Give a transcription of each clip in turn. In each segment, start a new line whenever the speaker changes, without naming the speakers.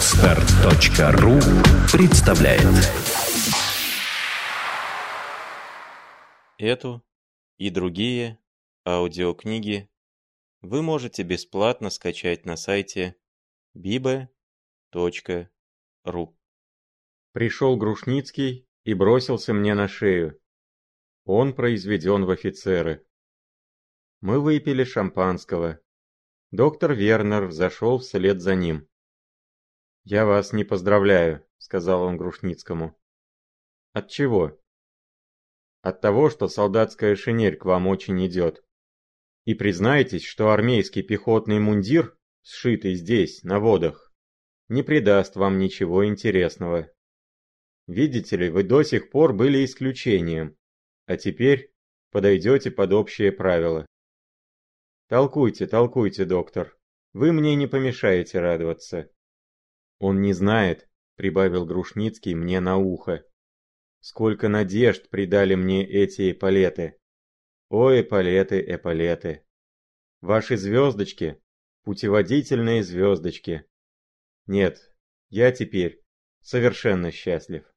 Отстар.ру представляет
Эту и другие аудиокниги вы можете бесплатно скачать на сайте bibe.ru Пришел Грушницкий и бросился мне на шею. Он произведен в офицеры. Мы выпили шампанского. Доктор Вернер зашел вслед за ним. «Я вас не поздравляю», — сказал он Грушницкому. «От чего?» «От того, что солдатская шинель к вам очень идет. И признайтесь, что армейский пехотный мундир, сшитый здесь, на водах, не придаст вам ничего интересного. Видите ли, вы до сих пор были исключением, а теперь подойдете под общее правило. Толкуйте, толкуйте, доктор. Вы мне не помешаете радоваться. Он не знает, прибавил Грушницкий мне на ухо. Сколько надежд придали мне эти эполеты. О, эполеты, эполеты. Ваши звездочки, путеводительные звездочки. Нет, я теперь совершенно счастлив.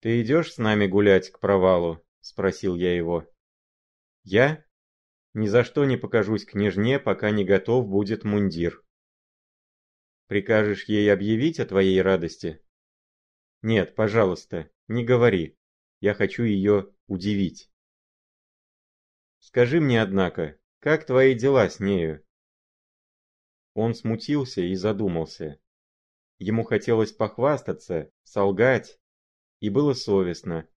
«Ты идешь с нами гулять к провалу?» – спросил я его. «Я? Ни за что не покажусь княжне, пока не готов будет мундир». Прикажешь ей объявить о твоей радости? Нет, пожалуйста, не говори. Я хочу ее удивить. Скажи мне, однако, как твои дела с нею? Он смутился и задумался. Ему хотелось похвастаться, солгать, и было совестно,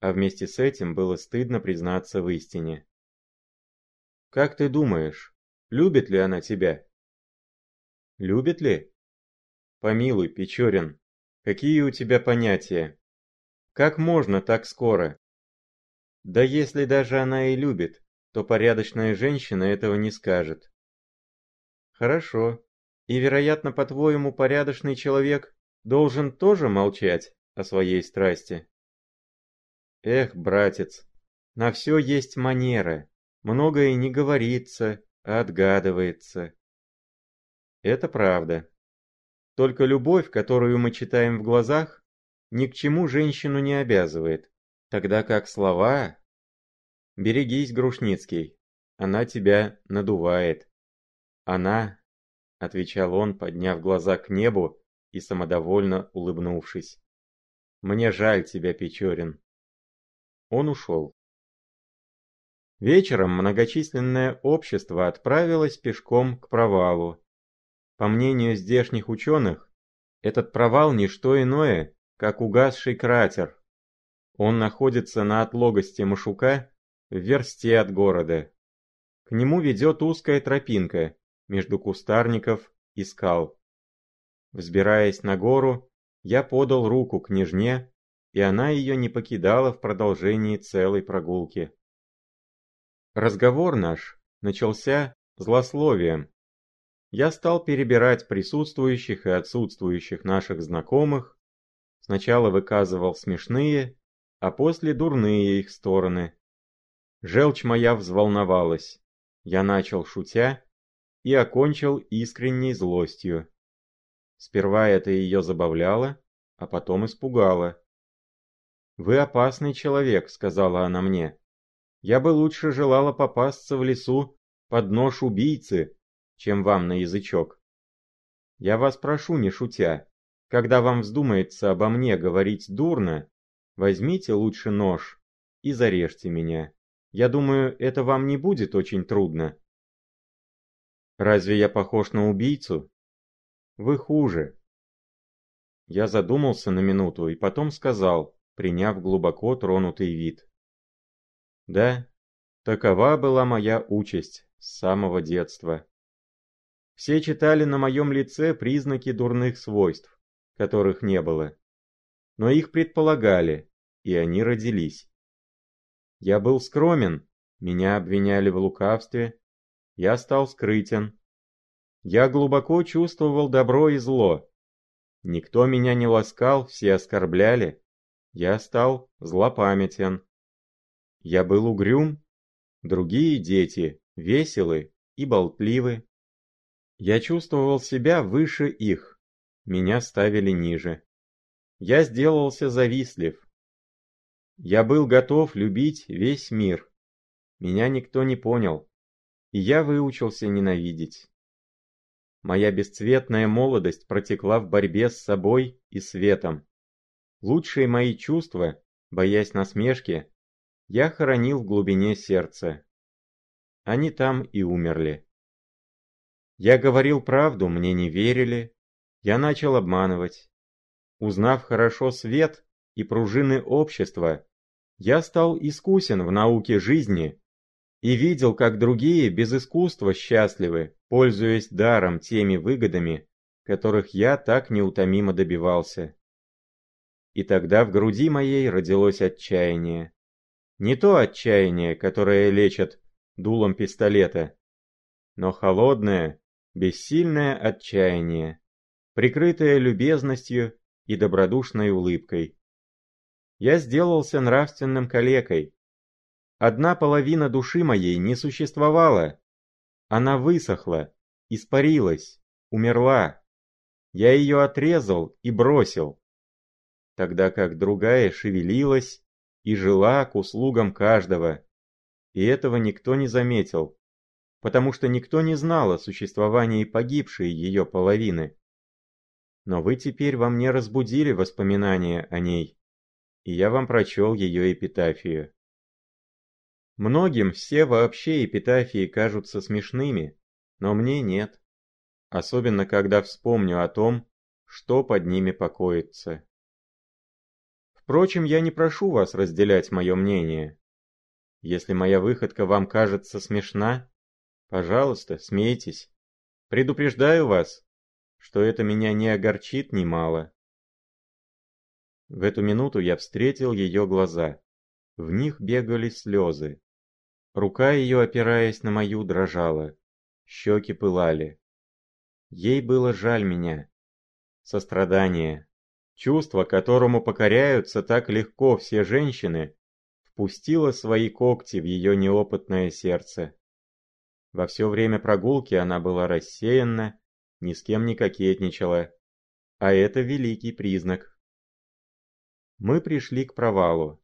а вместе с этим было стыдно признаться в истине. «Как ты думаешь, любит ли она тебя?» «Любит ли?» Помилуй, Печорин, какие у тебя понятия? Как можно так скоро? Да если даже она и любит, то порядочная женщина этого не скажет. Хорошо. И, вероятно, по-твоему, порядочный человек должен тоже молчать о своей страсти? Эх, братец, на все есть манера. Многое не говорится, а отгадывается. Это правда. Только любовь, которую мы читаем в глазах, ни к чему женщину не обязывает, тогда как слова... Берегись, Грушницкий, она тебя надувает. Она, — отвечал он, подняв глаза к небу и самодовольно улыбнувшись. Мне жаль тебя, Печорин. Он ушел. Вечером многочисленное общество отправилось пешком к провалу, по мнению здешних ученых, этот провал не что иное, как угасший кратер. Он находится на отлогости Машука в версте от города. К нему ведет узкая тропинка между кустарников и скал. Взбираясь на гору, я подал руку княжне, и она ее не покидала в продолжении целой прогулки. Разговор наш начался злословием, я стал перебирать присутствующих и отсутствующих наших знакомых, сначала выказывал смешные, а после дурные их стороны. Желчь моя взволновалась. Я начал шутя и окончил искренней злостью. Сперва это ее забавляло, а потом испугало. «Вы опасный человек», — сказала она мне. «Я бы лучше желала попасться в лесу под нож убийцы, чем вам на язычок. Я вас прошу, не шутя, когда вам вздумается обо мне говорить дурно, возьмите лучше нож и зарежьте меня. Я думаю, это вам не будет очень трудно. Разве я похож на убийцу? Вы хуже. Я задумался на минуту и потом сказал, приняв глубоко тронутый вид. Да, такова была моя участь с самого детства. Все читали на моем лице признаки дурных свойств, которых не было. Но их предполагали, и они родились. Я был скромен, меня обвиняли в лукавстве, я стал скрытен. Я глубоко чувствовал добро и зло. Никто меня не ласкал, все оскорбляли. Я стал злопамятен. Я был угрюм, другие дети веселы и болтливы. Я чувствовал себя выше их. меня ставили ниже. Я сделался завистлив. Я был готов любить весь мир. Меня никто не понял, и я выучился ненавидеть. Моя бесцветная молодость протекла в борьбе с собой и светом. Лучшие мои чувства, боясь насмешки, я хоронил в глубине сердца. Они там и умерли. Я говорил правду, мне не верили. Я начал обманывать. Узнав хорошо свет и пружины общества, я стал искусен в науке жизни и видел, как другие без искусства счастливы, пользуясь даром теми выгодами, которых я так неутомимо добивался. И тогда в груди моей родилось отчаяние. Не то отчаяние, которое лечат дулом пистолета, но холодное, бессильное отчаяние, прикрытое любезностью и добродушной улыбкой. Я сделался нравственным калекой, Одна половина души моей не существовала. Она высохла, испарилась, умерла. Я ее отрезал и бросил. Тогда как другая шевелилась и жила к услугам каждого. И этого никто не заметил, потому что никто не знал о существовании погибшей ее половины. Но вы теперь во мне разбудили воспоминания о ней, и я вам прочел ее эпитафию. Многим все вообще эпитафии кажутся смешными, но мне нет. Особенно когда вспомню о том, что под ними покоится. Впрочем, я не прошу вас разделять мое мнение. Если моя выходка вам кажется смешна, пожалуйста, смейтесь. Предупреждаю вас, что это меня не огорчит немало. В эту минуту я встретил ее глаза. В них бегали слезы. Рука ее, опираясь на мою, дрожала. Щеки пылали. Ей было жаль меня. Сострадание. Чувство, которому покоряются так легко все женщины, впустило свои когти в ее неопытное сердце. Во все время прогулки она была рассеянна, ни с кем не кокетничала. А это великий признак. Мы пришли к провалу.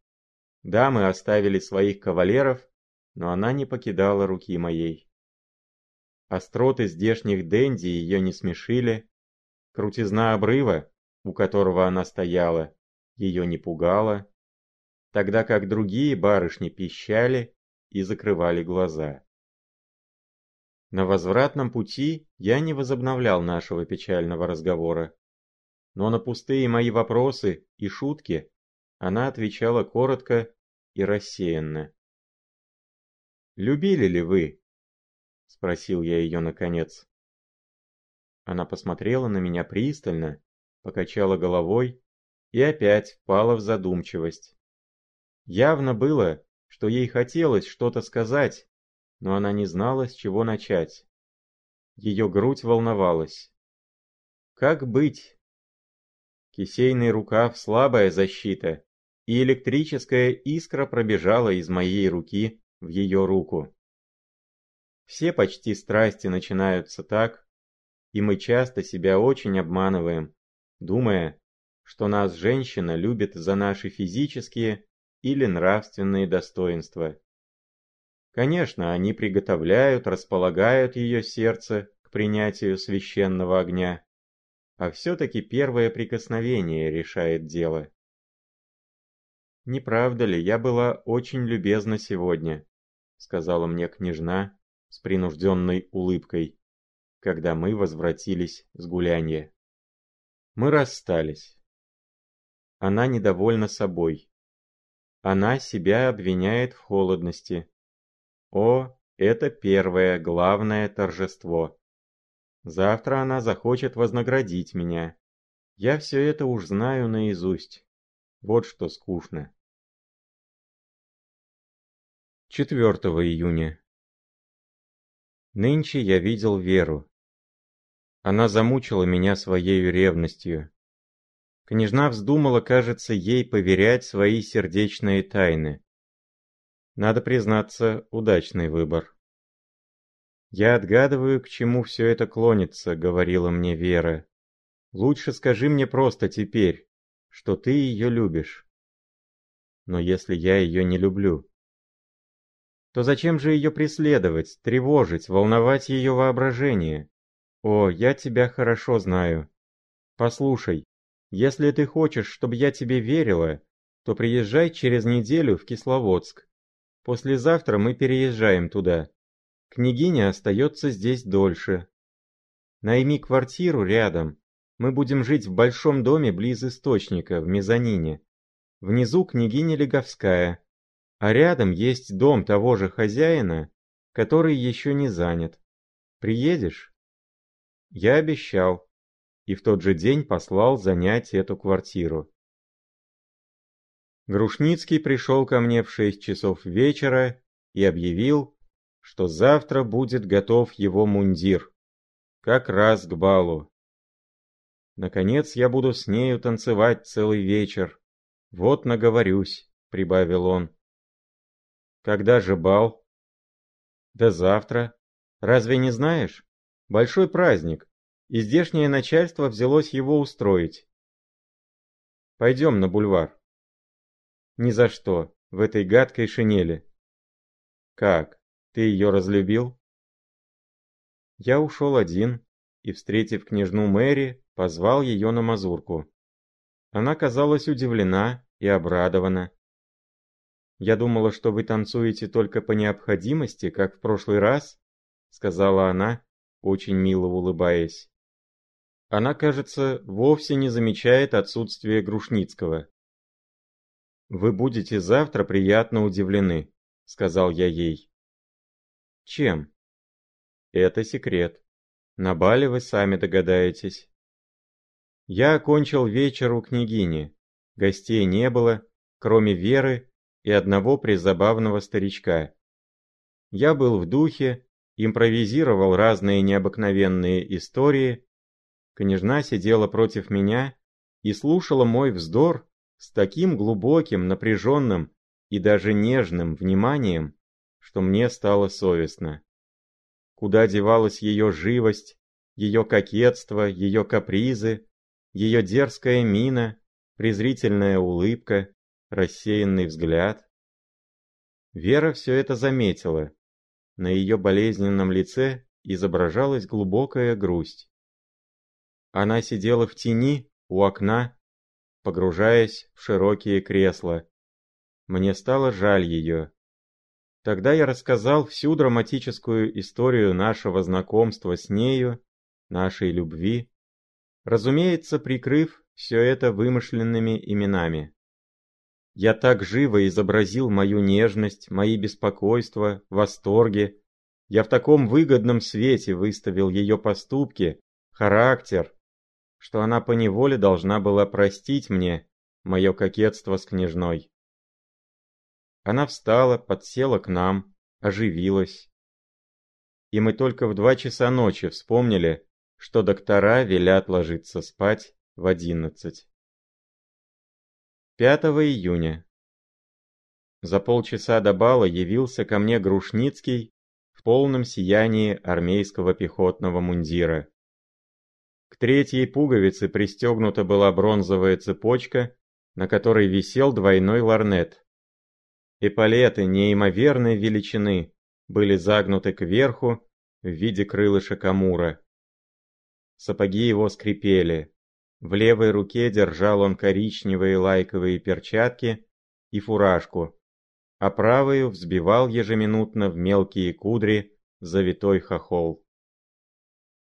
Дамы оставили своих кавалеров но она не покидала руки моей. Остроты здешних денди ее не смешили, крутизна обрыва, у которого она стояла, ее не пугала, тогда как другие барышни пищали и закрывали глаза. На возвратном пути я не возобновлял нашего печального разговора, но на пустые мои вопросы и шутки она отвечала коротко и рассеянно. «Любили ли вы?» — спросил я ее наконец. Она посмотрела на меня пристально, покачала головой и опять впала в задумчивость. Явно было, что ей хотелось что-то сказать, но она не знала, с чего начать. Ее грудь волновалась. Как быть? Кисейный рукав – слабая защита, и электрическая искра пробежала из моей руки в ее руку. Все почти страсти начинаются так, и мы часто себя очень обманываем, думая, что нас женщина любит за наши физические или нравственные достоинства. Конечно, они приготовляют, располагают ее сердце к принятию священного огня, а все-таки первое прикосновение решает дело. Не правда ли, я была очень любезна сегодня? сказала мне княжна с принужденной улыбкой, когда мы возвратились с гулянья. Мы расстались. Она недовольна собой. Она себя обвиняет в холодности. О, это первое, главное торжество. Завтра она захочет вознаградить меня. Я все это уж знаю наизусть. Вот что скучно. 4 июня. Нынче я видел Веру. Она замучила меня своей ревностью. Княжна вздумала, кажется, ей поверять свои сердечные тайны. Надо признаться, удачный выбор. «Я отгадываю, к чему все это клонится», — говорила мне Вера. Лучше скажи мне просто теперь, что ты ее любишь. Но если я ее не люблю, то зачем же ее преследовать, тревожить, волновать ее воображение? О, я тебя хорошо знаю. Послушай, если ты хочешь, чтобы я тебе верила, то приезжай через неделю в Кисловодск. Послезавтра мы переезжаем туда. Княгиня остается здесь дольше. Найми квартиру рядом. Мы будем жить в большом доме близ источника, в мезонине. Внизу княгиня Леговская, а рядом есть дом того же хозяина, который еще не занят. Приедешь? Я обещал, и в тот же день послал занять эту квартиру. Грушницкий пришел ко мне в шесть часов вечера и объявил, что завтра будет готов его мундир, как раз к балу. Наконец я буду с нею танцевать целый вечер. Вот наговорюсь, прибавил он. Когда же бал? Да завтра. Разве не знаешь? Большой праздник, и здешнее начальство взялось его устроить. Пойдем на бульвар. Ни за что, в этой гадкой шинели. Как, ты ее разлюбил? Я ушел один и, встретив княжну Мэри, позвал ее на мазурку. Она казалась удивлена и обрадована. «Я думала, что вы танцуете только по необходимости, как в прошлый раз», — сказала она, очень мило улыбаясь. Она, кажется, вовсе не замечает отсутствия Грушницкого. «Вы будете завтра приятно удивлены», — сказал я ей. «Чем?» «Это секрет. На бале вы сами догадаетесь». Я окончил вечер у княгини. Гостей не было, кроме Веры и одного призабавного старичка. Я был в духе, импровизировал разные необыкновенные истории. Княжна сидела против меня и слушала мой вздор с таким глубоким, напряженным и даже нежным вниманием, что мне стало совестно. Куда девалась ее живость, ее кокетство, ее капризы, ее дерзкая мина, презрительная улыбка, рассеянный взгляд. Вера все это заметила. На ее болезненном лице изображалась глубокая грусть. Она сидела в тени у окна, погружаясь в широкие кресла. Мне стало жаль ее. Тогда я рассказал всю драматическую историю нашего знакомства с нею, нашей любви, разумеется, прикрыв все это вымышленными именами. Я так живо изобразил мою нежность, мои беспокойства, восторги. Я в таком выгодном свете выставил ее поступки, характер, что она поневоле должна была простить мне мое кокетство с княжной. Она встала, подсела к нам, оживилась. И мы только в два часа ночи вспомнили, что доктора велят ложиться спать в одиннадцать. 5 июня. За полчаса до бала явился ко мне Грушницкий в полном сиянии армейского пехотного мундира. К третьей пуговице пристегнута была бронзовая цепочка, на которой висел двойной ларнет. Эполеты неимоверной величины были загнуты кверху в виде крылышек амура. Сапоги его скрипели, в левой руке держал он коричневые лайковые перчатки и фуражку, а правую взбивал ежеминутно в мелкие кудри завитой хохол.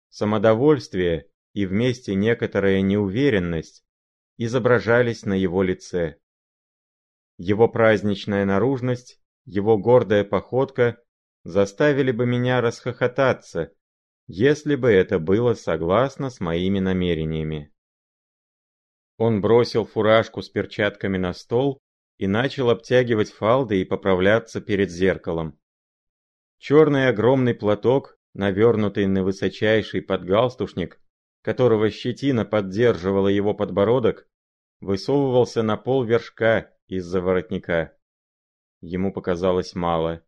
Самодовольствие и вместе некоторая неуверенность изображались на его лице. Его праздничная наружность, его гордая походка заставили бы меня расхохотаться, если бы это было согласно с моими намерениями. Он бросил фуражку с перчатками на стол и начал обтягивать фалды и поправляться перед зеркалом. Черный огромный платок, навернутый на высочайший подгалстушник, которого щетина поддерживала его подбородок, высовывался на пол вершка из-за воротника. Ему показалось мало.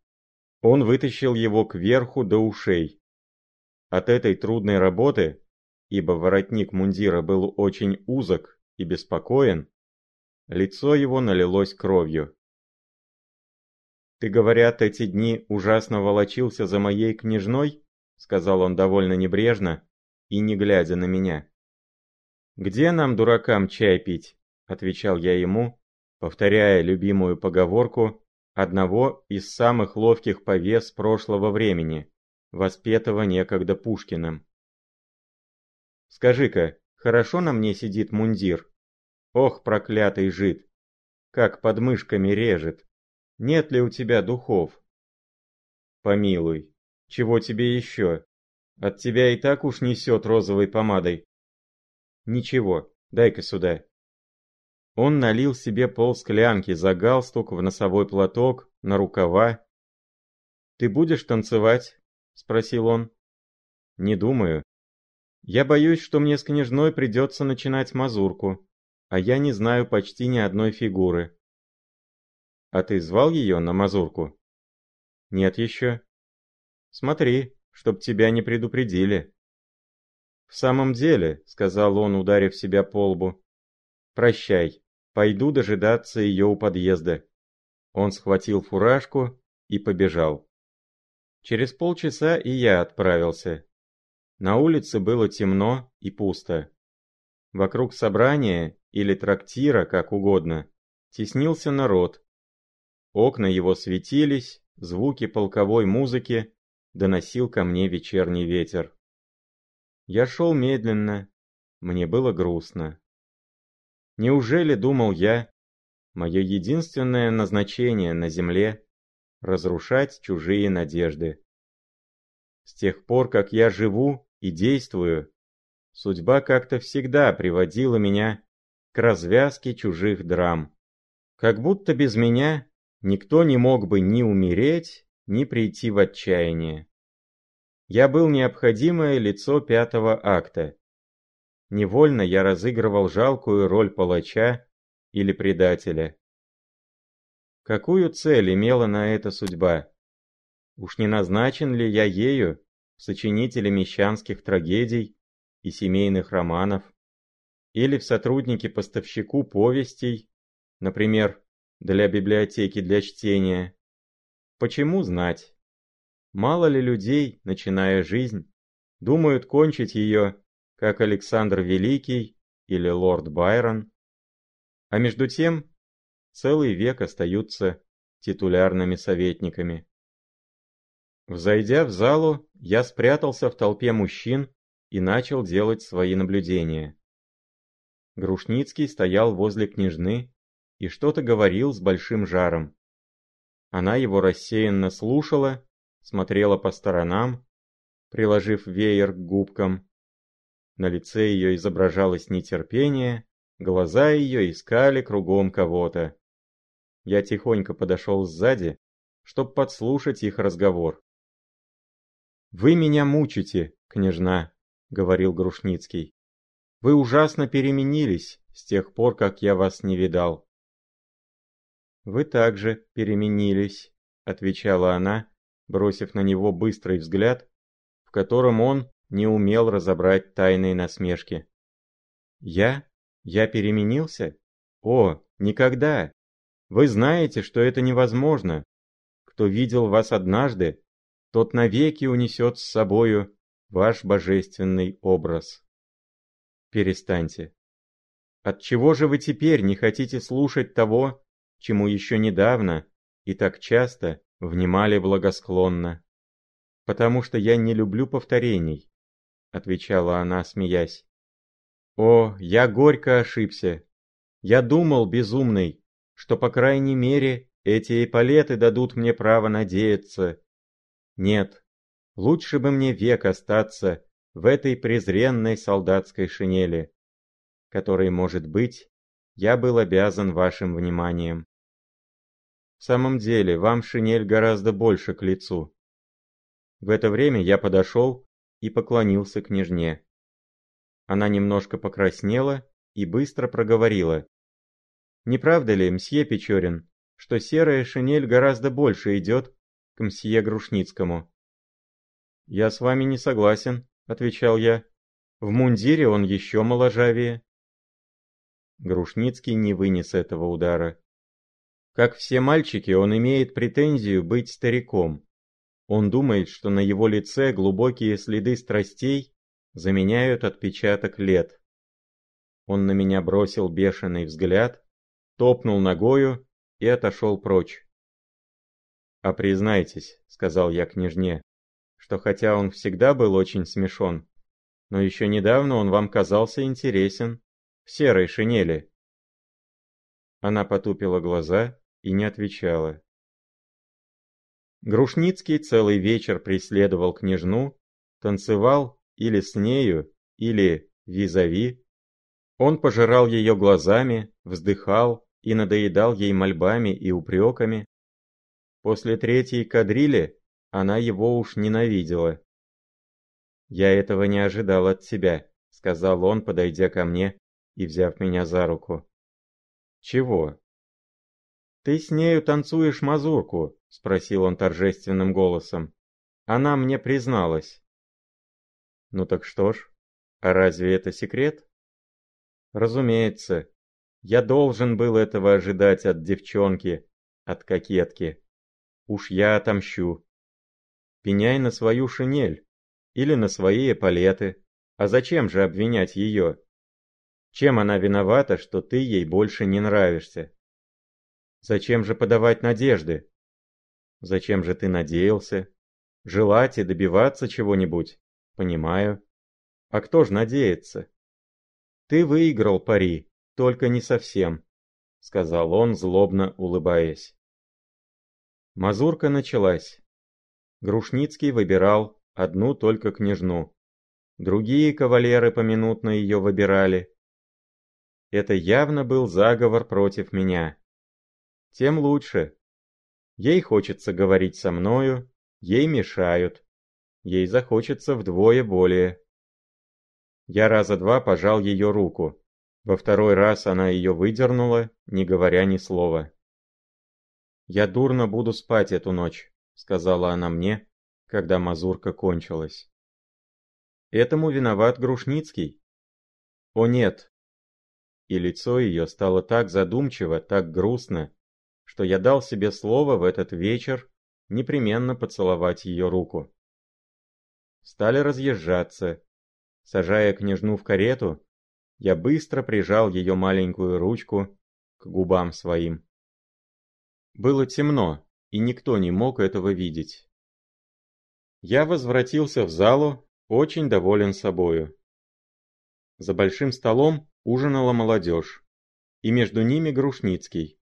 Он вытащил его кверху до ушей. От этой трудной работы ибо воротник мундира был очень узок и беспокоен, лицо его налилось кровью. «Ты, говорят, эти дни ужасно волочился за моей княжной?» — сказал он довольно небрежно и не глядя на меня. «Где нам, дуракам, чай пить?» — отвечал я ему, повторяя любимую поговорку одного из самых ловких повес прошлого времени, воспетого некогда Пушкиным. «Скажи-ка, хорошо на мне сидит мундир? Ох, проклятый жид! Как под мышками режет!» Нет ли у тебя духов? Помилуй, чего тебе еще? От тебя и так уж несет розовой помадой. Ничего, дай-ка сюда. Он налил себе полсклянки за галстук, в носовой платок, на рукава. «Ты будешь танцевать?» — спросил он. «Не думаю. Я боюсь, что мне с княжной придется начинать мазурку, а я не знаю почти ни одной фигуры. А ты звал ее на мазурку? Нет еще. Смотри, чтоб тебя не предупредили. В самом деле, сказал он, ударив себя по лбу. Прощай, пойду дожидаться ее у подъезда. Он схватил фуражку и побежал. Через полчаса и я отправился. На улице было темно и пусто. Вокруг собрания или трактира, как угодно, теснился народ, Окна его светились, звуки полковой музыки доносил ко мне вечерний ветер. Я шел медленно, мне было грустно. Неужели, думал я, мое единственное назначение на земле — разрушать чужие надежды? С тех пор, как я живу и действую, судьба как-то всегда приводила меня к развязке чужих драм. Как будто без меня Никто не мог бы ни умереть, ни прийти в отчаяние. Я был необходимое лицо пятого акта. Невольно я разыгрывал жалкую роль палача или предателя. Какую цель имела на это судьба? Уж не назначен ли я ею сочинителе мещанских трагедий и семейных романов? Или в сотруднике-поставщику повестей, например, для библиотеки для чтения. Почему знать? Мало ли людей, начиная жизнь, думают кончить ее, как Александр Великий или лорд Байрон, а между тем целый век остаются титулярными советниками. Взойдя в залу, я спрятался в толпе мужчин и начал делать свои наблюдения. Грушницкий стоял возле княжны и что-то говорил с большим жаром. Она его рассеянно слушала, смотрела по сторонам, приложив веер к губкам. На лице ее изображалось нетерпение, глаза ее искали кругом кого-то. Я тихонько подошел сзади, чтоб подслушать их разговор. «Вы меня мучите, княжна», — говорил Грушницкий. «Вы ужасно переменились с тех пор, как я вас не видал. «Вы также переменились», — отвечала она, бросив на него быстрый взгляд, в котором он не умел разобрать тайные насмешки. «Я? Я переменился? О, никогда! Вы знаете, что это невозможно. Кто видел вас однажды, тот навеки унесет с собою ваш божественный образ. Перестаньте. Отчего же вы теперь не хотите слушать того, чему еще недавно и так часто внимали благосклонно. «Потому что я не люблю повторений», — отвечала она, смеясь. «О, я горько ошибся. Я думал, безумный, что, по крайней мере, эти эполеты дадут мне право надеяться. Нет, лучше бы мне век остаться в этой презренной солдатской шинели, которой, может быть, я был обязан вашим вниманием. В самом деле, вам шинель гораздо больше к лицу. В это время я подошел и поклонился княжне. Она немножко покраснела и быстро проговорила. «Не правда ли, мсье Печорин, что серая шинель гораздо больше идет к мсье Грушницкому?» «Я с вами не согласен», — отвечал я. В мундире он еще моложавее. Грушницкий не вынес этого удара. Как все мальчики, он имеет претензию быть стариком. Он думает, что на его лице глубокие следы страстей заменяют отпечаток лет. Он на меня бросил бешеный взгляд, топнул ногою и отошел прочь. «А признайтесь», — сказал я княжне, — «что хотя он всегда был очень смешон, но еще недавно он вам казался интересен, в серой шинели». Она потупила глаза и не отвечала. Грушницкий целый вечер преследовал княжну, танцевал или с нею, или визави. Он пожирал ее глазами, вздыхал и надоедал ей мольбами и упреками. После третьей кадрили она его уж ненавидела. «Я этого не ожидал от тебя», — сказал он, подойдя ко мне и взяв меня за руку. «Чего?» «Ты с нею танцуешь мазурку?» — спросил он торжественным голосом. «Она мне призналась». «Ну так что ж, а разве это секрет?» «Разумеется, я должен был этого ожидать от девчонки, от кокетки. Уж я отомщу. Пеняй на свою шинель или на свои эполеты. А зачем же обвинять ее? Чем она виновата, что ты ей больше не нравишься? Зачем же подавать надежды? Зачем же ты надеялся? Желать и добиваться чего-нибудь? Понимаю. А кто ж надеется? Ты выиграл пари, только не совсем, сказал он, злобно улыбаясь. Мазурка началась. Грушницкий выбирал одну только княжну. Другие кавалеры поминутно ее выбирали. Это явно был заговор против меня тем лучше. Ей хочется говорить со мною, ей мешают. Ей захочется вдвое более. Я раза два пожал ее руку. Во второй раз она ее выдернула, не говоря ни слова. «Я дурно буду спать эту ночь», — сказала она мне, когда мазурка кончилась. Этому виноват Грушницкий. О нет. И лицо ее стало так задумчиво, так грустно, что я дал себе слово в этот вечер непременно поцеловать ее руку. Стали разъезжаться. Сажая княжну в карету, я быстро прижал ее маленькую ручку к губам своим. Было темно, и никто не мог этого видеть. Я возвратился в залу, очень доволен собою. За большим столом ужинала молодежь, и между ними Грушницкий.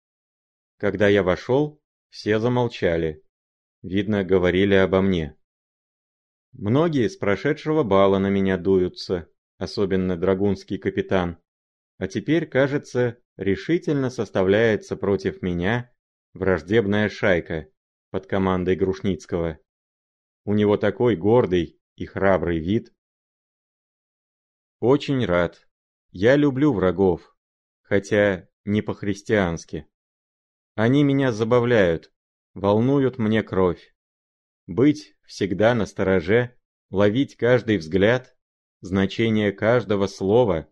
Когда я вошел, все замолчали. Видно, говорили обо мне. Многие с прошедшего бала на меня дуются, особенно драгунский капитан. А теперь, кажется, решительно составляется против меня враждебная шайка под командой Грушницкого. У него такой гордый и храбрый вид. Очень рад. Я люблю врагов, хотя не по-христиански. Они меня забавляют, волнуют мне кровь. Быть всегда на стороже, ловить каждый взгляд, значение каждого слова,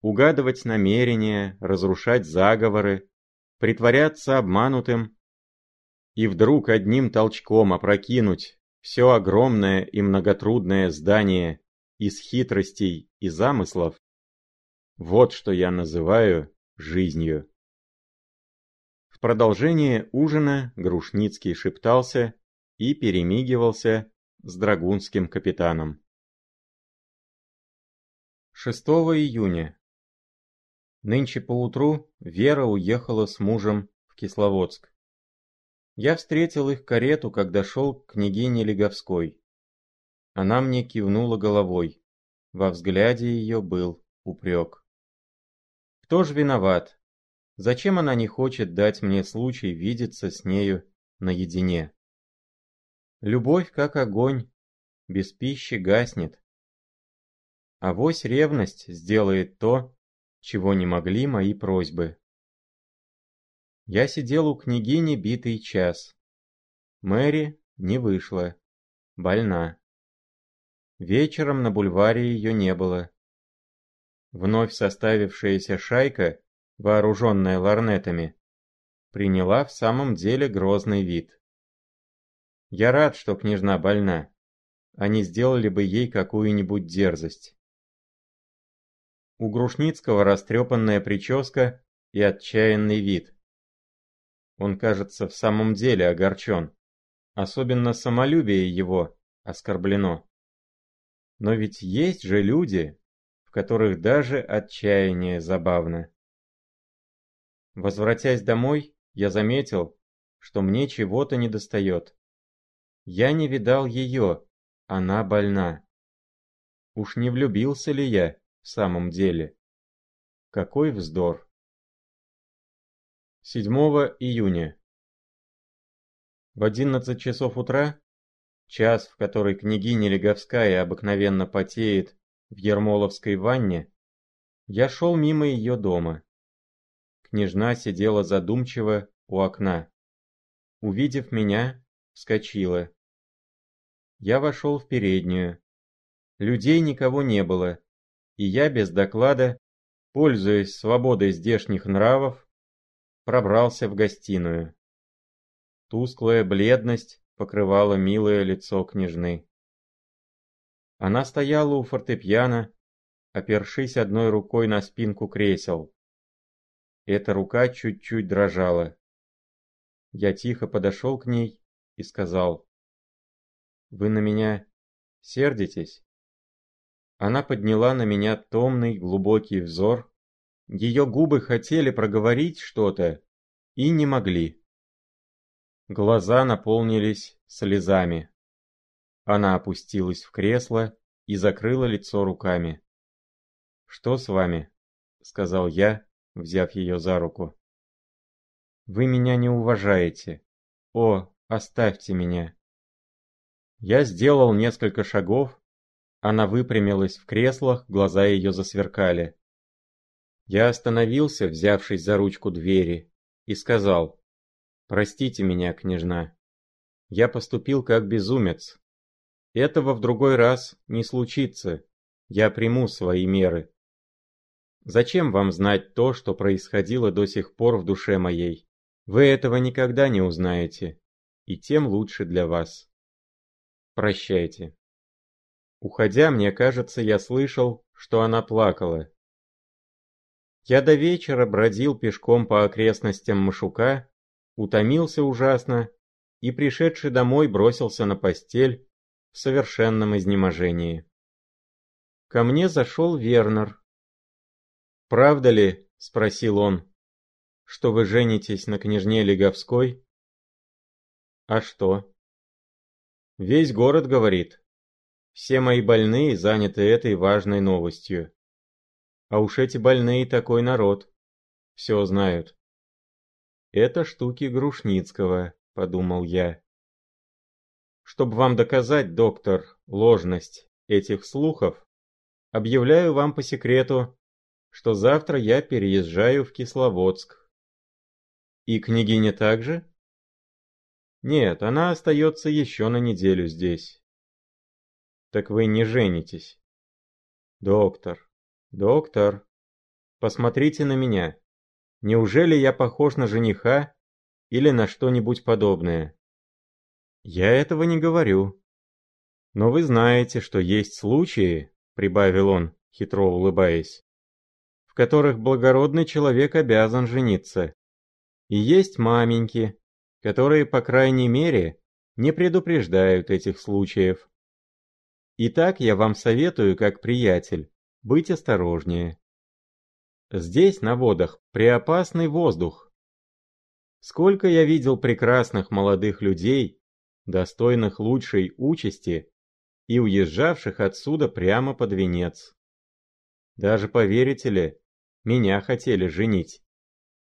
угадывать намерения, разрушать заговоры, притворяться обманутым и вдруг одним толчком опрокинуть все огромное и многотрудное здание из хитростей и замыслов, вот что я называю жизнью. В продолжение ужина Грушницкий шептался и перемигивался с драгунским капитаном. 6 июня. Нынче поутру Вера уехала с мужем в Кисловодск. Я встретил их карету, когда шел к княгине Леговской. Она мне кивнула головой. Во взгляде ее был упрек. Кто ж виноват, Зачем она не хочет дать мне случай видеться с нею наедине? Любовь, как огонь, без пищи гаснет. А вось ревность сделает то, чего не могли мои просьбы. Я сидел у княгини битый час. Мэри не вышла, больна. Вечером на бульваре ее не было. Вновь составившаяся шайка, вооруженная ларнетами, приняла в самом деле грозный вид. Я рад, что княжна больна. Они сделали бы ей какую-нибудь дерзость. У Грушницкого растрепанная прическа и отчаянный вид. Он, кажется, в самом деле огорчен. Особенно самолюбие его оскорблено. Но ведь есть же люди, в которых даже отчаяние забавно. Возвратясь домой, я заметил, что мне чего-то недостает. Я не видал ее, она больна. Уж не влюбился ли я в самом деле? Какой вздор. 7 июня. В 11 часов утра, час, в который княгиня Леговская обыкновенно потеет в Ермоловской ванне, я шел мимо ее дома. Княжна сидела задумчиво у окна. Увидев меня, вскочила. Я вошел в переднюю. Людей никого не было, и я без доклада, пользуясь свободой здешних нравов, пробрался в гостиную. Тусклая бледность покрывала милое лицо княжны. Она стояла у фортепиано, опершись одной рукой на спинку кресел. Эта рука чуть-чуть дрожала. Я тихо подошел к ней и сказал, «Вы на меня сердитесь?» Она подняла на меня томный глубокий взор ее губы хотели проговорить что-то и не могли. Глаза наполнились слезами. Она опустилась в кресло и закрыла лицо руками. «Что с вами?» — сказал я, взяв ее за руку. «Вы меня не уважаете. О, оставьте меня!» Я сделал несколько шагов, она выпрямилась в креслах, глаза ее засверкали. Я остановился, взявшись за ручку двери, и сказал, «Простите меня, княжна. Я поступил как безумец. Этого в другой раз не случится. Я приму свои меры. Зачем вам знать то, что происходило до сих пор в душе моей? Вы этого никогда не узнаете, и тем лучше для вас. Прощайте». Уходя, мне кажется, я слышал, что она плакала. Я до вечера бродил пешком по окрестностям Машука, утомился ужасно и, пришедший домой, бросился на постель в совершенном изнеможении. Ко мне зашел Вернер. «Правда ли, — спросил он, — что вы женитесь на княжне Леговской?» «А что?» «Весь город говорит. Все мои больные заняты этой важной новостью. А уж эти больные такой народ. Все знают. Это штуки Грушницкого, подумал я. Чтобы вам доказать, доктор, ложность этих слухов, объявляю вам по секрету, что завтра я переезжаю в Кисловодск. И княгиня также? Нет, она остается еще на неделю здесь. Так вы не женитесь. Доктор, «Доктор, посмотрите на меня. Неужели я похож на жениха или на что-нибудь подобное?» «Я этого не говорю. Но вы знаете, что есть случаи, — прибавил он, хитро улыбаясь, — которых благородный человек обязан жениться. И есть маменьки, которые, по крайней мере, не предупреждают этих случаев. Итак, я вам советую, как приятель, быть осторожнее. Здесь, на водах, преопасный воздух. Сколько я видел прекрасных молодых людей, достойных лучшей участи и уезжавших отсюда прямо под венец. Даже, поверите ли, меня хотели женить.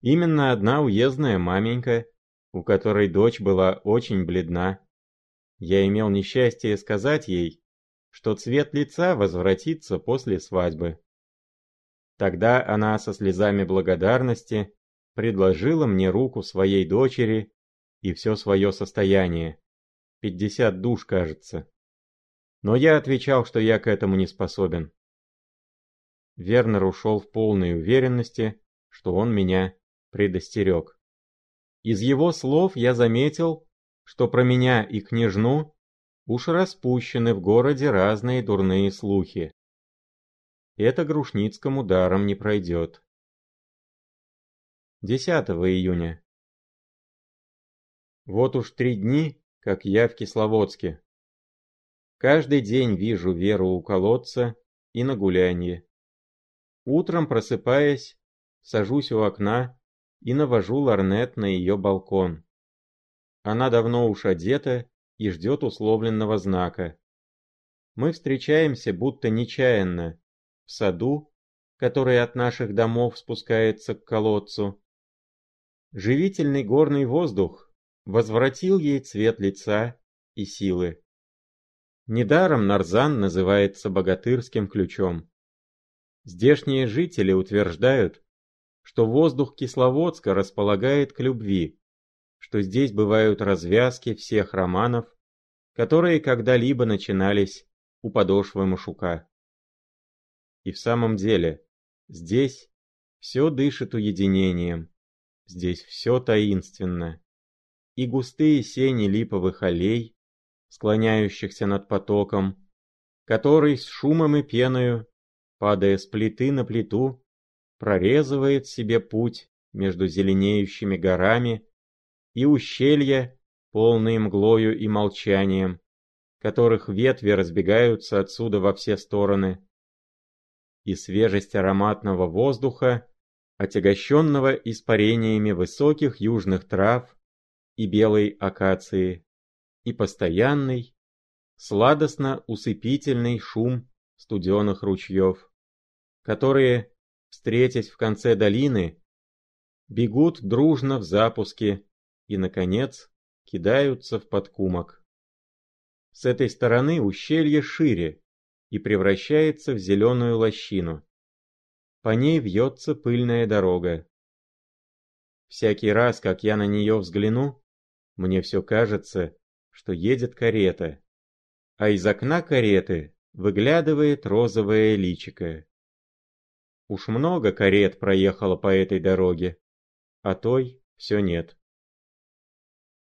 Именно одна уездная маменька, у которой дочь была очень бледна. Я имел несчастье сказать ей, что цвет лица возвратится после свадьбы. Тогда она со слезами благодарности предложила мне руку своей дочери и все свое состояние. Пятьдесят душ, кажется. Но я отвечал, что я к этому не способен. Вернер ушел в полной уверенности, что он меня предостерег. Из его слов я заметил, что про меня и княжну уж распущены в городе разные дурные слухи. Это Грушницкому даром не пройдет. 10 июня. Вот уж три дни, как я в Кисловодске. Каждый день вижу Веру у колодца и на гулянье. Утром, просыпаясь, сажусь у окна и навожу ларнет на ее балкон. Она давно уж одета и ждет условленного знака. Мы встречаемся будто нечаянно, в саду, который от наших домов спускается к колодцу. Живительный горный воздух возвратил ей цвет лица и силы. Недаром Нарзан называется богатырским ключом. Здешние жители утверждают, что воздух Кисловодска располагает к любви, что здесь бывают развязки всех романов, которые когда-либо начинались у подошвы Машука. И в самом деле, здесь все дышит уединением, здесь все таинственно. И густые сени липовых аллей, склоняющихся над потоком, который с шумом и пеною, падая с плиты на плиту, прорезывает себе путь между зеленеющими горами и ущелья, полные мглою и молчанием, которых ветви разбегаются отсюда во все стороны. И свежесть ароматного воздуха, отягощенного испарениями высоких южных трав и белой акации, и постоянный, сладостно-усыпительный шум студеных ручьев, которые встретясь в конце долины, бегут дружно в запуске и, наконец, кидаются в подкумок. С этой стороны ущелье шире и превращается в зеленую лощину. По ней вьется пыльная дорога. Всякий раз, как я на нее взгляну, мне все кажется, что едет карета, а из окна кареты выглядывает розовое личико. Уж много карет проехало по этой дороге, а той все нет.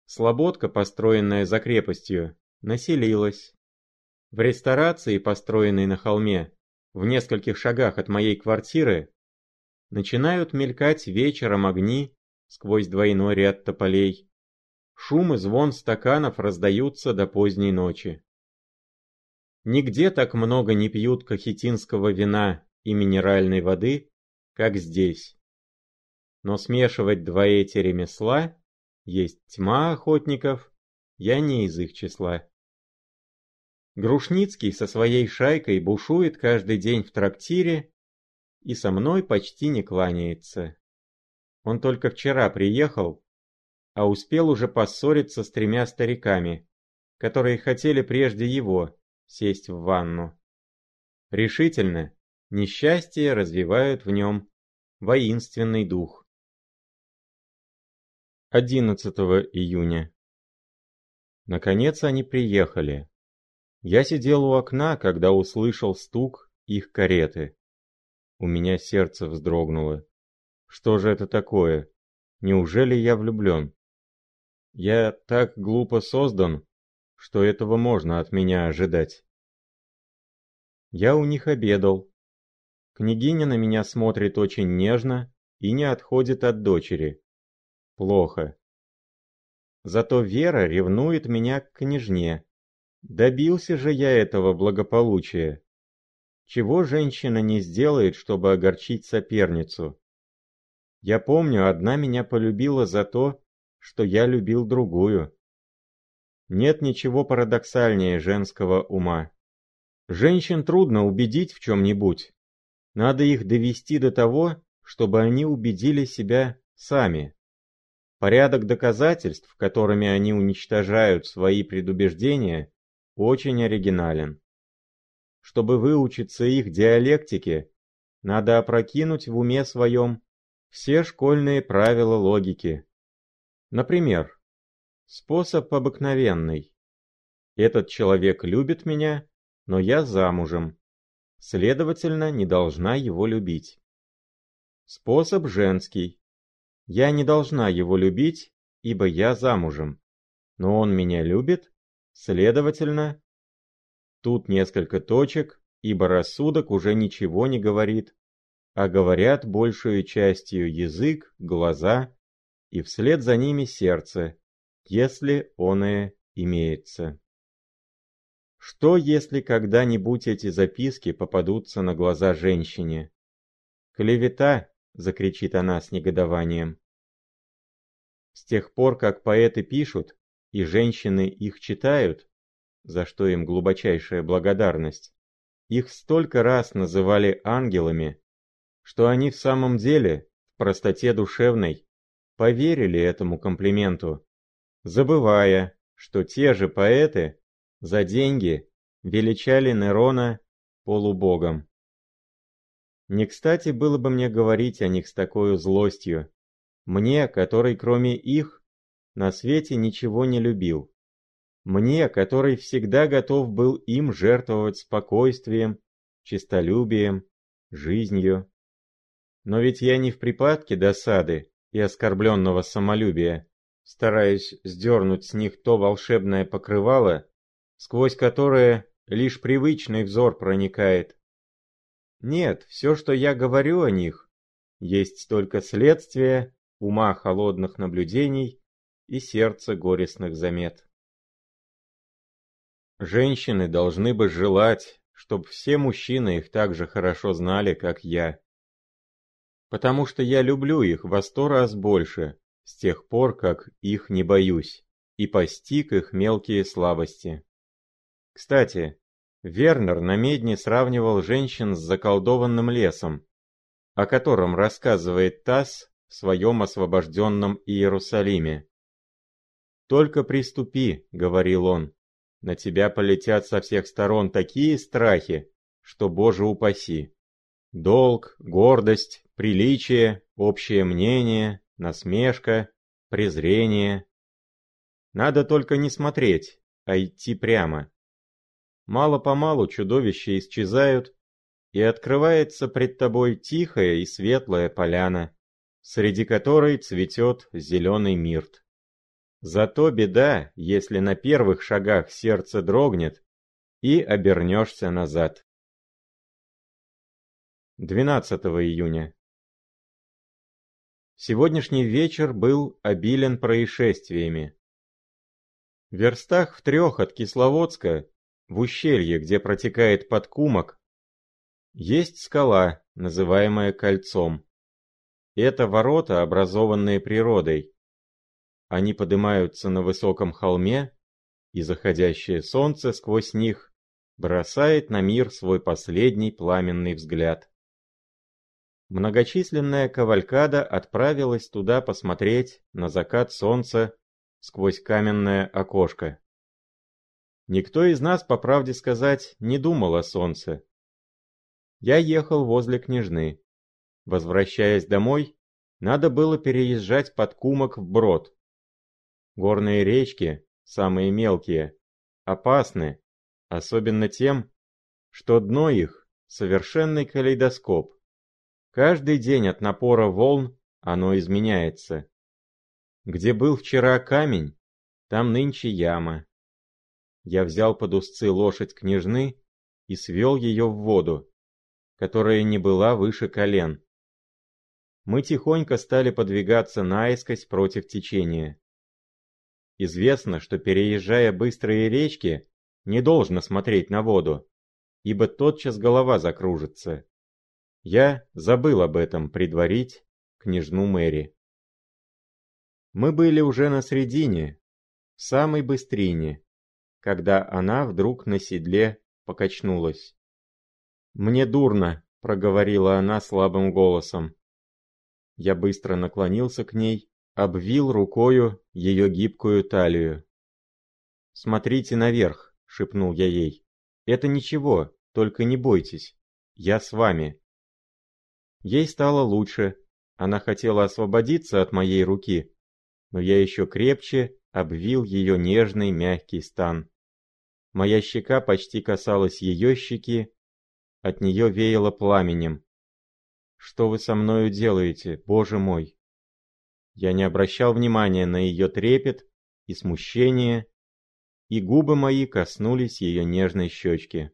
Слободка, построенная за крепостью, населилась. В ресторации, построенной на холме, в нескольких шагах от моей квартиры, начинают мелькать вечером огни сквозь двойной ряд тополей. Шум и звон стаканов раздаются до поздней ночи. Нигде так много не пьют кахетинского вина и минеральной воды, как здесь. Но смешивать два эти ремесла, есть тьма охотников, я не из их числа. Грушницкий со своей шайкой бушует каждый день в трактире и со мной почти не кланяется. Он только вчера приехал, а успел уже поссориться с тремя стариками, которые хотели прежде его сесть в ванну. Решительно, Несчастье развивают в нем воинственный дух. 11 июня. Наконец они приехали. Я сидел у окна, когда услышал стук их кареты. У меня сердце вздрогнуло. Что же это такое? Неужели я влюблен? Я так глупо создан, что этого можно от меня ожидать. Я у них обедал, Княгиня на меня смотрит очень нежно и не отходит от дочери. Плохо. Зато Вера ревнует меня к княжне. Добился же я этого благополучия. Чего женщина не сделает, чтобы огорчить соперницу? Я помню, одна меня полюбила за то, что я любил другую. Нет ничего парадоксальнее женского ума. Женщин трудно убедить в чем-нибудь, надо их довести до того, чтобы они убедили себя сами. Порядок доказательств, которыми они уничтожают свои предубеждения, очень оригинален. Чтобы выучиться их диалектике, надо опрокинуть в уме своем все школьные правила логики. Например, способ обыкновенный. Этот человек любит меня, но я замужем. Следовательно, не должна его любить. Способ женский. Я не должна его любить, ибо я замужем. Но он меня любит, следовательно... Тут несколько точек, ибо рассудок уже ничего не говорит, а говорят большую частью язык, глаза и вслед за ними сердце, если оное имеется. Что, если когда-нибудь эти записки попадутся на глаза женщине? «Клевета!» — закричит она с негодованием. С тех пор, как поэты пишут, и женщины их читают, за что им глубочайшая благодарность, их столько раз называли ангелами, что они в самом деле, в простоте душевной, поверили этому комплименту, забывая, что те же поэты за деньги величали Нерона полубогом. Не кстати было бы мне говорить о них с такой злостью, мне, который кроме их на свете ничего не любил. Мне, который всегда готов был им жертвовать спокойствием, честолюбием, жизнью. Но ведь я не в припадке досады и оскорбленного самолюбия, стараюсь сдернуть с них то волшебное покрывало, сквозь которое лишь привычный взор проникает. Нет, все, что я говорю о них, есть только следствие ума холодных наблюдений и сердца горестных замет. Женщины должны бы желать, чтобы все мужчины их так же хорошо знали, как я. Потому что я люблю их во сто раз больше, с тех пор, как их не боюсь, и постиг их мелкие слабости. Кстати, Вернер на медне сравнивал женщин с заколдованным лесом, о котором рассказывает Тасс в своем освобожденном Иерусалиме. «Только приступи», — говорил он, — «на тебя полетят со всех сторон такие страхи, что, Боже упаси! Долг, гордость, приличие, общее мнение, насмешка, презрение. Надо только не смотреть, а идти прямо. Мало-помалу чудовища исчезают, и открывается пред тобой тихая и светлая поляна, среди которой цветет зеленый мирт. Зато беда, если на первых шагах сердце дрогнет и обернешься назад. 12 июня. Сегодняшний вечер был обилен происшествиями. В верстах в трех от Кисловодска в ущелье, где протекает подкумок, есть скала, называемая кольцом. Это ворота, образованные природой. Они поднимаются на высоком холме, и заходящее солнце сквозь них бросает на мир свой последний пламенный взгляд. Многочисленная кавалькада отправилась туда посмотреть на закат солнца сквозь каменное окошко. Никто из нас, по правде сказать, не думал о солнце. Я ехал возле княжны. Возвращаясь домой, надо было переезжать под Кумок в Брод. Горные речки, самые мелкие, опасны, особенно тем, что дно их — совершенный калейдоскоп. Каждый день от напора волн оно изменяется. Где был вчера камень, там нынче яма. Я взял под узцы лошадь княжны и свел ее в воду, которая не была выше колен. Мы тихонько стали подвигаться наискось против течения. Известно, что переезжая быстрые речки, не должно смотреть на воду, ибо тотчас голова закружится. Я забыл об этом предварить княжну Мэри. Мы были уже на средине, в самой быстрине, когда она вдруг на седле покачнулась. «Мне дурно», — проговорила она слабым голосом. Я быстро наклонился к ней, обвил рукою ее гибкую талию. «Смотрите наверх», — шепнул я ей. «Это ничего, только не бойтесь. Я с вами». Ей стало лучше. Она хотела освободиться от моей руки, но я еще крепче обвил ее нежный мягкий стан. Моя щека почти касалась ее щеки, От нее веяло пламенем. «Что вы со мною делаете, Боже мой?» Я не обращал внимания на ее трепет и смущение, и губы мои коснулись ее нежной щечки.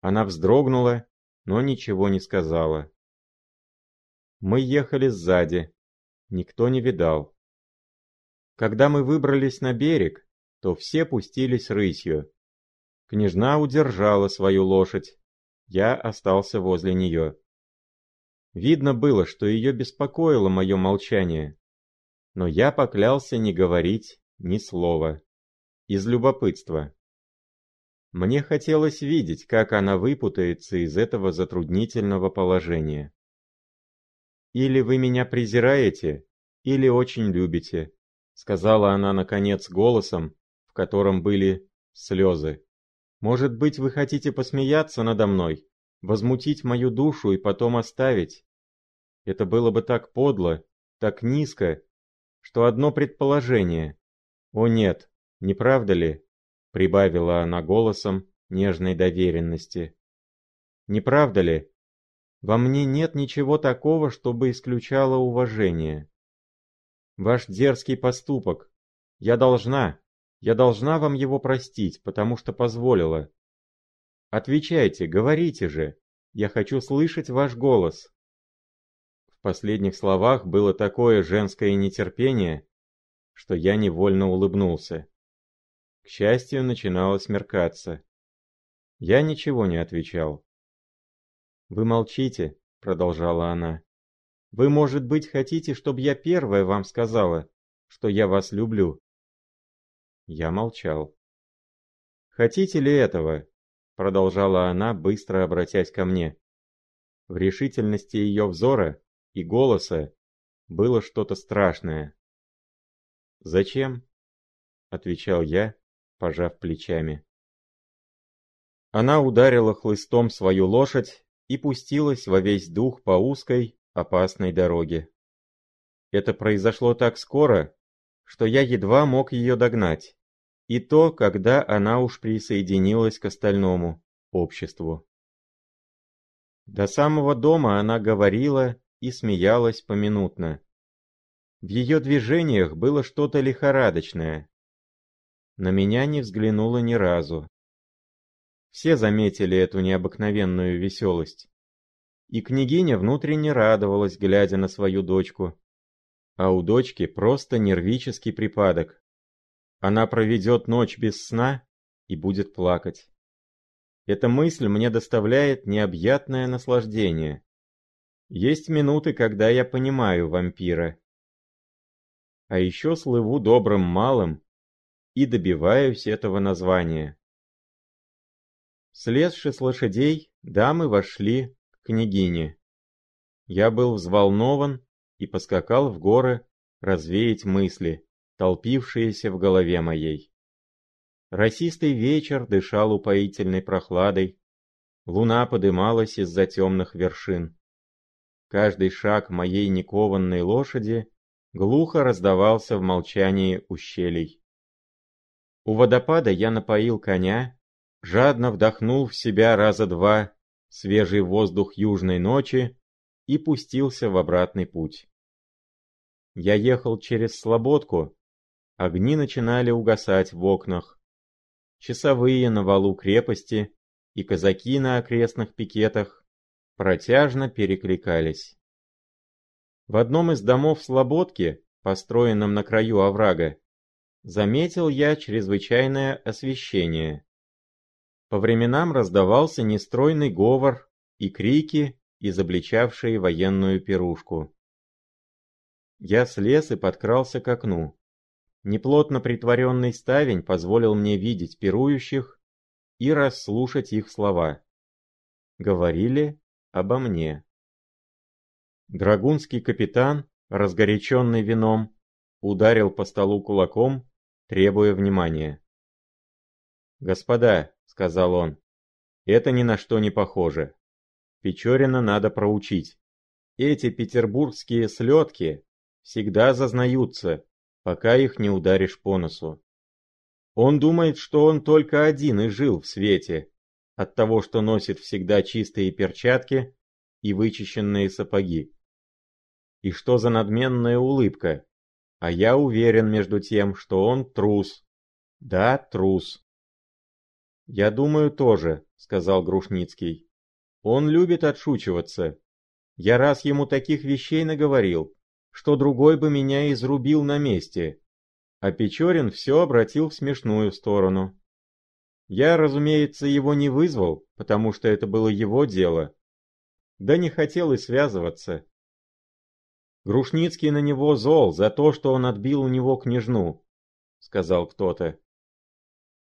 Она вздрогнула, но ничего не сказала. Мы ехали сзади, никто не видал. Когда мы выбрались на берег, то все пустились рысью. Княжна удержала свою лошадь, я остался возле нее. Видно было, что ее беспокоило мое молчание, но я поклялся не говорить ни слова. Из любопытства. Мне хотелось видеть, как она выпутается из этого затруднительного положения. «Или вы меня презираете, или очень любите», сказала она наконец голосом, котором были слезы. «Может быть, вы хотите посмеяться надо мной, возмутить мою душу и потом оставить? Это было бы так подло, так низко, что одно предположение. О нет, не правда ли? Прибавила она голосом нежной доверенности. Не правда ли? Во мне нет ничего такого, чтобы исключало уважение. Ваш дерзкий поступок. Я должна, я должна вам его простить, потому что позволила. Отвечайте, говорите же. Я хочу слышать ваш голос последних словах было такое женское нетерпение, что я невольно улыбнулся. К счастью, начинало смеркаться. Я ничего не отвечал. «Вы молчите», — продолжала она. «Вы, может быть, хотите, чтобы я первая вам сказала, что я вас люблю?» Я молчал. «Хотите ли этого?» — продолжала она, быстро обратясь ко мне. В решительности ее взора и голоса было что-то страшное. «Зачем?» — отвечал я, пожав плечами. Она ударила хлыстом свою лошадь и пустилась во весь дух по узкой, опасной дороге. Это произошло так скоро, что я едва мог ее догнать, и то, когда она уж присоединилась к остальному обществу. До самого дома она говорила и смеялась поминутно. В ее движениях было что-то лихорадочное. На меня не взглянула ни разу. Все заметили эту необыкновенную веселость. И княгиня внутренне радовалась, глядя на свою дочку. А у дочки просто нервический припадок. Она проведет ночь без сна и будет плакать. Эта мысль мне доставляет необъятное наслаждение. Есть минуты, когда я понимаю вампира. А еще слыву добрым малым и добиваюсь этого названия. Слезши с лошадей, дамы вошли к княгине. Я был взволнован и поскакал в горы развеять мысли, толпившиеся в голове моей. Росистый вечер дышал упоительной прохладой, луна подымалась из-за темных вершин. Каждый шаг моей никованной лошади глухо раздавался в молчании ущелий. У водопада я напоил коня, жадно вдохнул в себя раза два свежий воздух южной ночи и пустился в обратный путь. Я ехал через Слободку, огни начинали угасать в окнах. Часовые на валу крепости и казаки на окрестных пикетах протяжно перекликались. В одном из домов Слободки, построенном на краю оврага, заметил я чрезвычайное освещение. По временам раздавался нестройный говор и крики, изобличавшие военную пирушку. Я слез и подкрался к окну. Неплотно притворенный ставень позволил мне видеть пирующих и расслушать их слова. Говорили обо мне. Драгунский капитан, разгоряченный вином, ударил по столу кулаком, требуя внимания. «Господа», — сказал он, — «это ни на что не похоже. Печорина надо проучить. Эти петербургские слетки всегда зазнаются, пока их не ударишь по носу. Он думает, что он только один и жил в свете, от того, что носит всегда чистые перчатки и вычищенные сапоги. И что за надменная улыбка? А я уверен между тем, что он трус. Да, трус. «Я думаю, тоже», — сказал Грушницкий. «Он любит отшучиваться. Я раз ему таких вещей наговорил, что другой бы меня изрубил на месте. А Печорин все обратил в смешную сторону. Я, разумеется, его не вызвал, потому что это было его дело. Да не хотел и связываться. Грушницкий на него зол за то, что он отбил у него княжну, сказал кто-то.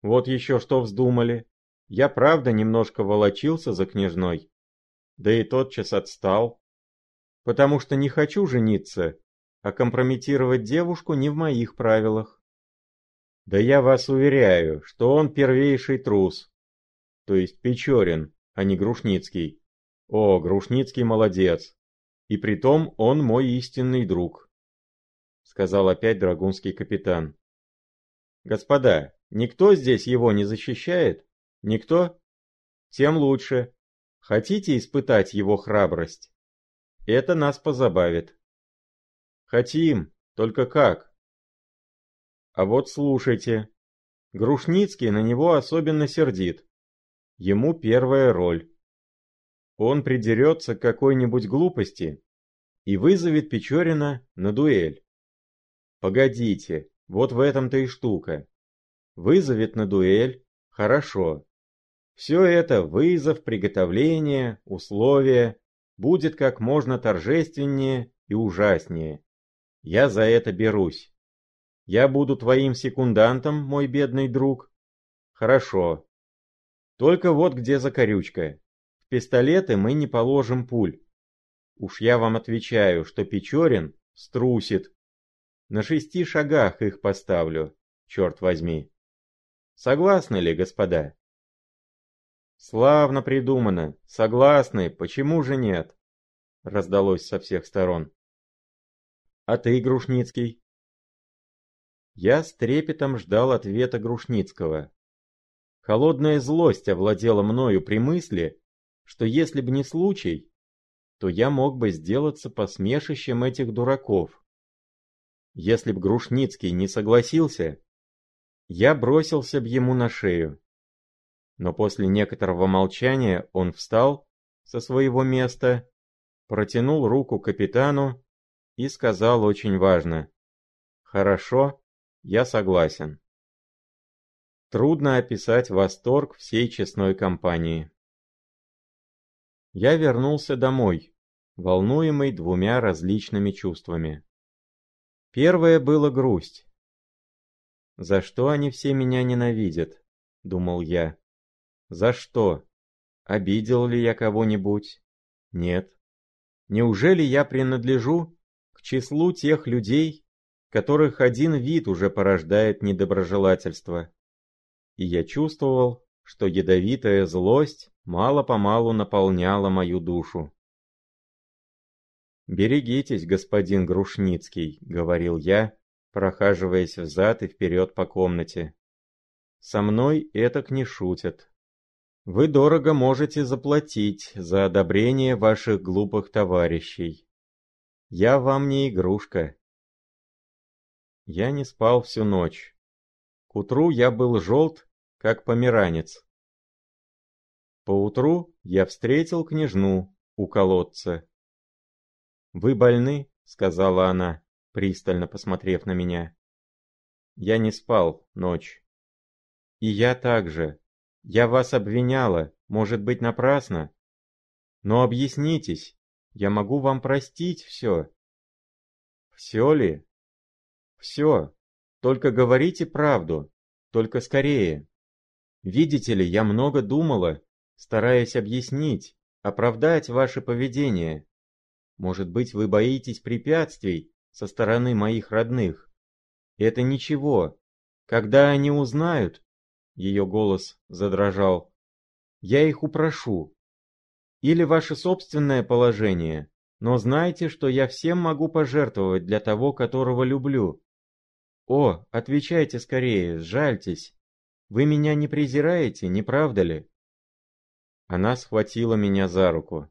Вот еще что вздумали. Я правда немножко волочился за княжной. Да и тотчас отстал. Потому что не хочу жениться, а компрометировать девушку не в моих правилах. Да я вас уверяю, что он первейший трус. То есть Печорин, а не Грушницкий. О, Грушницкий молодец. И притом он мой истинный друг. Сказал опять драгунский капитан. Господа, Никто здесь его не защищает? Никто? Тем лучше. Хотите испытать его храбрость? Это нас позабавит. Хотим, только как? А вот слушайте. Грушницкий на него особенно сердит. Ему первая роль. Он придерется к какой-нибудь глупости и вызовет Печорина на дуэль. Погодите, вот в этом-то и штука. Вызовет на дуэль. Хорошо. Все это, вызов, приготовление, условия, будет как можно торжественнее и ужаснее. Я за это берусь. Я буду твоим секундантом, мой бедный друг. Хорошо. Только вот где закорючка. В пистолеты мы не положим пуль. Уж я вам отвечаю, что Печорин струсит. На шести шагах их поставлю, черт возьми. Согласны ли, господа? Славно придумано. Согласны, почему же нет? Раздалось со всех сторон. А ты, Грушницкий? Я с трепетом ждал ответа Грушницкого. Холодная злость овладела мною при мысли, что если б не случай, то я мог бы сделаться посмешищем этих дураков. Если б Грушницкий не согласился, я бросился б ему на шею. Но после некоторого молчания он встал со своего места, протянул руку капитану и сказал очень важно. «Хорошо, я согласен». Трудно описать восторг всей честной компании. Я вернулся домой, волнуемый двумя различными чувствами. Первое было грусть. «За что они все меня ненавидят?» — думал я. «За что? Обидел ли я кого-нибудь? Нет. Неужели я принадлежу к числу тех людей, которых один вид уже порождает недоброжелательство?» И я чувствовал, что ядовитая злость мало-помалу наполняла мою душу. «Берегитесь, господин Грушницкий», — говорил я, прохаживаясь взад и вперед по комнате. «Со мной этак не шутят. Вы дорого можете заплатить за одобрение ваших глупых товарищей. Я вам не игрушка». Я не спал всю ночь. К утру я был желт, как померанец. Поутру я встретил княжну у колодца. «Вы больны?» — сказала она пристально посмотрев на меня. Я не спал ночь. И я также. Я вас обвиняла, может быть, напрасно. Но объяснитесь, я могу вам простить все. Все ли? Все. Только говорите правду, только скорее. Видите ли, я много думала, стараясь объяснить, оправдать ваше поведение. Может быть, вы боитесь препятствий, со стороны моих родных. Это ничего. Когда они узнают, ее голос задрожал, я их упрошу. Или ваше собственное положение, но знайте, что я всем могу пожертвовать для того, которого люблю. О, отвечайте скорее, сжальтесь. Вы меня не презираете, не правда ли? Она схватила меня за руку.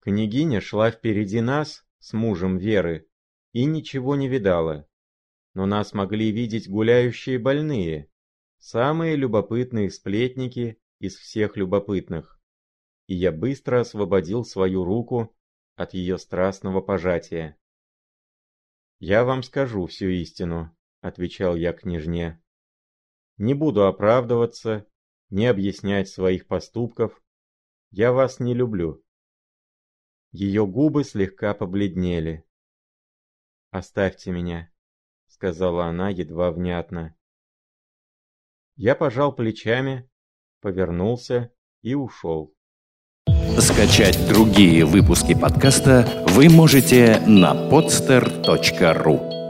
Княгиня шла впереди нас с мужем Веры и ничего не видала. Но нас могли видеть гуляющие больные, самые любопытные сплетники из всех любопытных. И я быстро освободил свою руку от ее страстного пожатия. «Я вам скажу всю истину», — отвечал я княжне. «Не буду оправдываться, не объяснять своих поступков. Я вас не люблю. Ее губы слегка побледнели. «Оставьте меня», — сказала она едва внятно. Я пожал плечами, повернулся и ушел.
Скачать другие выпуски подкаста вы можете на podster.ru